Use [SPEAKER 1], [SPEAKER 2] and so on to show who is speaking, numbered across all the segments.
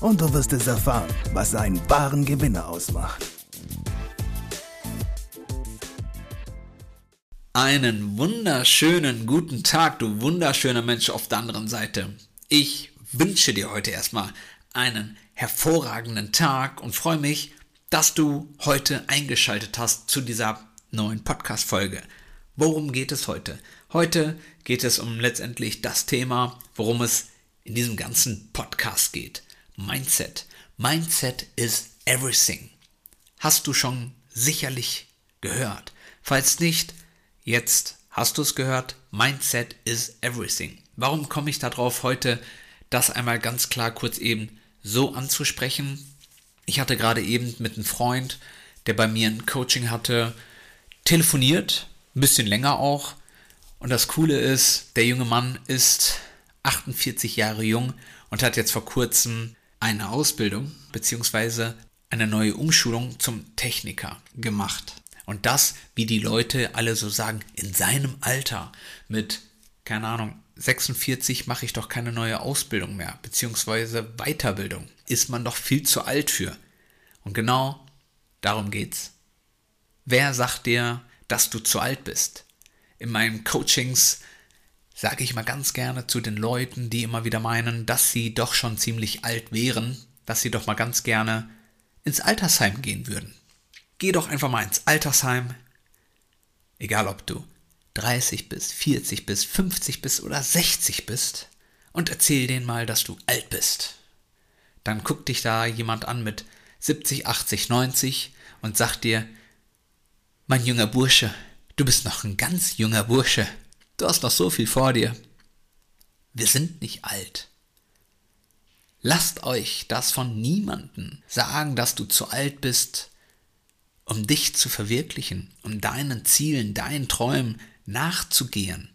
[SPEAKER 1] und du wirst es erfahren, was einen wahren Gewinner ausmacht.
[SPEAKER 2] Einen wunderschönen guten Tag, du wunderschöner Mensch auf der anderen Seite. Ich wünsche dir heute erstmal einen hervorragenden Tag und freue mich, dass du heute eingeschaltet hast zu dieser neuen Podcast-Folge. Worum geht es heute? Heute geht es um letztendlich das Thema, worum es in diesem ganzen Podcast geht. Mindset. Mindset is everything. Hast du schon sicherlich gehört. Falls nicht, jetzt hast du es gehört. Mindset is everything. Warum komme ich darauf heute, das einmal ganz klar kurz eben so anzusprechen? Ich hatte gerade eben mit einem Freund, der bei mir ein Coaching hatte, telefoniert, ein bisschen länger auch. Und das Coole ist, der junge Mann ist 48 Jahre jung und hat jetzt vor kurzem eine Ausbildung bzw. eine neue Umschulung zum Techniker gemacht. Und das, wie die Leute alle so sagen, in seinem Alter mit, keine Ahnung, 46 mache ich doch keine neue Ausbildung mehr, beziehungsweise Weiterbildung. Ist man doch viel zu alt für. Und genau darum geht's. Wer sagt dir, dass du zu alt bist? In meinen Coachings sage ich mal ganz gerne zu den Leuten, die immer wieder meinen, dass sie doch schon ziemlich alt wären, dass sie doch mal ganz gerne ins Altersheim gehen würden. Geh doch einfach mal ins Altersheim, egal ob du 30 bist, 40 bist, 50 bist oder 60 bist, und erzähl denen mal, dass du alt bist. Dann guckt dich da jemand an mit 70, 80, 90 und sagt dir, mein junger Bursche, du bist noch ein ganz junger Bursche. Du hast noch so viel vor dir. Wir sind nicht alt. Lasst euch das von niemandem sagen, dass du zu alt bist, um dich zu verwirklichen, um deinen Zielen, deinen Träumen nachzugehen.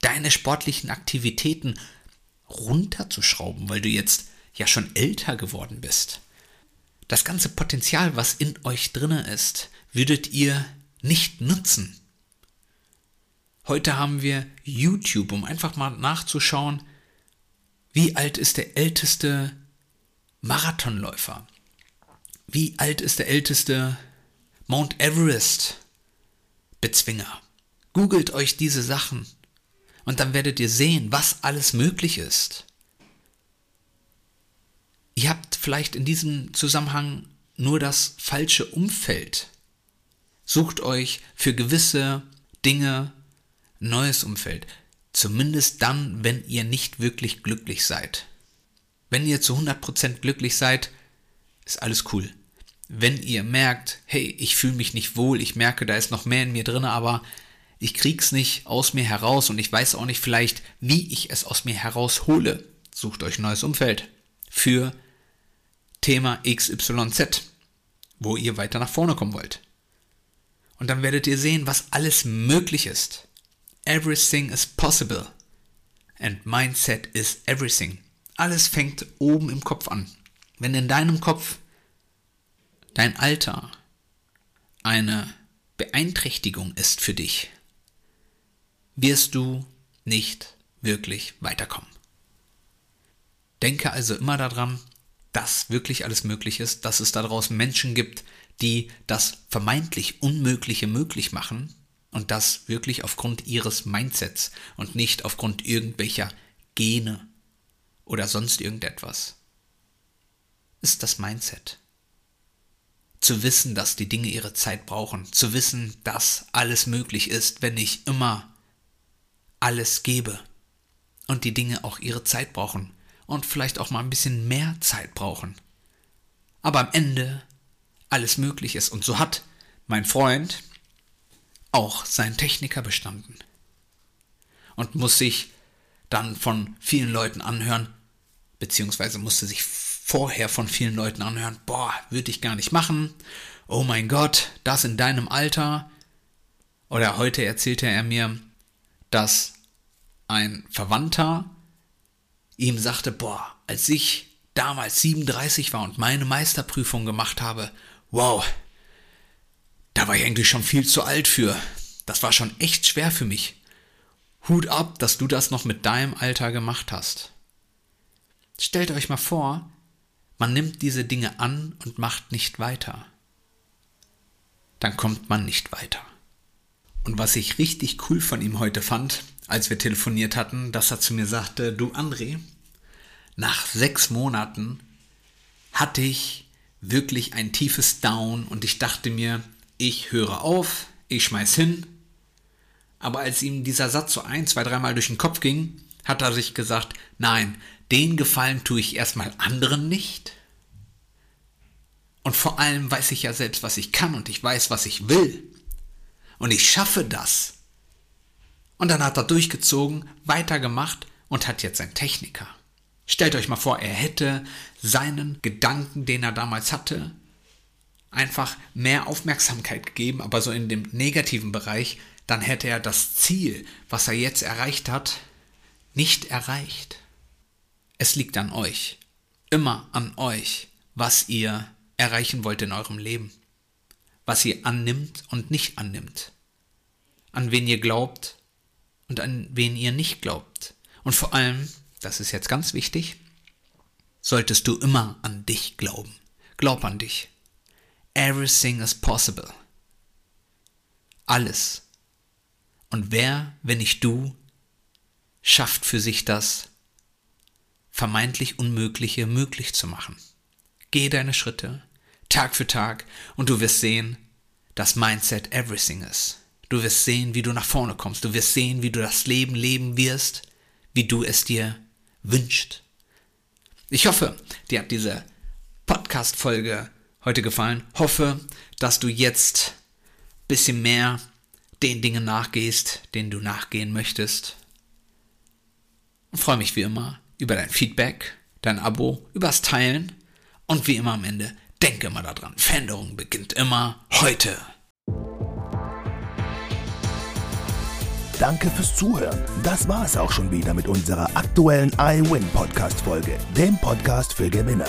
[SPEAKER 2] Deine sportlichen Aktivitäten runterzuschrauben, weil du jetzt ja schon älter geworden bist. Das ganze Potenzial, was in euch drinne ist, würdet ihr nicht nutzen. Heute haben wir YouTube, um einfach mal nachzuschauen, wie alt ist der älteste Marathonläufer? Wie alt ist der älteste Mount Everest Bezwinger? Googelt euch diese Sachen und dann werdet ihr sehen, was alles möglich ist. Ihr habt vielleicht in diesem Zusammenhang nur das falsche Umfeld. Sucht euch für gewisse Dinge neues Umfeld. Zumindest dann, wenn ihr nicht wirklich glücklich seid. Wenn ihr zu 100% glücklich seid, ist alles cool. Wenn ihr merkt, hey, ich fühle mich nicht wohl, ich merke, da ist noch mehr in mir drin, aber ich krieg's nicht aus mir heraus und ich weiß auch nicht vielleicht, wie ich es aus mir heraushole, sucht euch neues Umfeld für Thema XYZ, wo ihr weiter nach vorne kommen wollt. Und dann werdet ihr sehen, was alles möglich ist. Everything is possible. And mindset is everything. Alles fängt oben im Kopf an. Wenn in deinem Kopf dein Alter eine Beeinträchtigung ist für dich, wirst du nicht wirklich weiterkommen. Denke also immer daran, dass wirklich alles möglich ist, dass es da draußen Menschen gibt, die das vermeintlich Unmögliche möglich machen und das wirklich aufgrund ihres Mindsets und nicht aufgrund irgendwelcher Gene oder sonst irgendetwas. Ist das Mindset. Zu wissen, dass die Dinge ihre Zeit brauchen, zu wissen, dass alles möglich ist, wenn ich immer alles gebe und die Dinge auch ihre Zeit brauchen und vielleicht auch mal ein bisschen mehr Zeit brauchen. Aber am Ende alles möglich ist und so hat mein Freund, auch seinen Techniker bestanden. Und muss sich dann von vielen Leuten anhören, beziehungsweise musste sich vorher von vielen Leuten anhören, boah, würde ich gar nicht machen. Oh mein Gott, das in deinem Alter. Oder heute erzählte er mir, dass ein Verwandter ihm sagte, boah, als ich damals 37 war und meine Meisterprüfung gemacht habe, wow, da war ich eigentlich schon viel zu alt für. Das war schon echt schwer für mich. Hut ab, dass du das noch mit deinem Alter gemacht hast. Stellt euch mal vor, man nimmt diese Dinge an und macht nicht weiter. Dann kommt man nicht weiter. Und was ich richtig cool von ihm heute fand, als wir telefoniert hatten, dass er zu mir sagte, du André, nach sechs Monaten hatte ich wirklich ein tiefes Down und ich dachte mir, ich höre auf, ich schmeiß hin. Aber als ihm dieser Satz so ein, zwei, dreimal durch den Kopf ging, hat er sich gesagt, nein, den Gefallen tue ich erstmal anderen nicht. Und vor allem weiß ich ja selbst, was ich kann und ich weiß, was ich will. Und ich schaffe das. Und dann hat er durchgezogen, weitergemacht und hat jetzt einen Techniker. Stellt euch mal vor, er hätte seinen Gedanken, den er damals hatte, einfach mehr Aufmerksamkeit gegeben, aber so in dem negativen Bereich, dann hätte er das Ziel, was er jetzt erreicht hat, nicht erreicht. Es liegt an euch, immer an euch, was ihr erreichen wollt in eurem Leben, was ihr annimmt und nicht annimmt, an wen ihr glaubt und an wen ihr nicht glaubt. Und vor allem, das ist jetzt ganz wichtig, solltest du immer an dich glauben. Glaub an dich. Everything is possible. Alles. Und wer, wenn nicht du, schafft für sich das vermeintlich Unmögliche möglich zu machen? Geh deine Schritte, Tag für Tag, und du wirst sehen, dass Mindset everything ist. Du wirst sehen, wie du nach vorne kommst. Du wirst sehen, wie du das Leben leben wirst, wie du es dir wünscht. Ich hoffe, dir hat diese Podcast-Folge heute gefallen. Hoffe, dass du jetzt ein bisschen mehr den Dingen nachgehst, denen du nachgehen möchtest. Und freue mich wie immer über dein Feedback, dein Abo, übers Teilen und wie immer am Ende, denke immer daran, Veränderung beginnt immer heute.
[SPEAKER 1] Danke fürs Zuhören. Das war es auch schon wieder mit unserer aktuellen iWin Podcast Folge, dem Podcast für Gewinner.